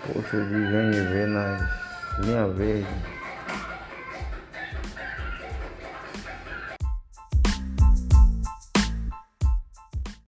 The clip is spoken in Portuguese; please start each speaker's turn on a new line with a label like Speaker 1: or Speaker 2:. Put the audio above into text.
Speaker 1: posto de GNV nas linhas verdes.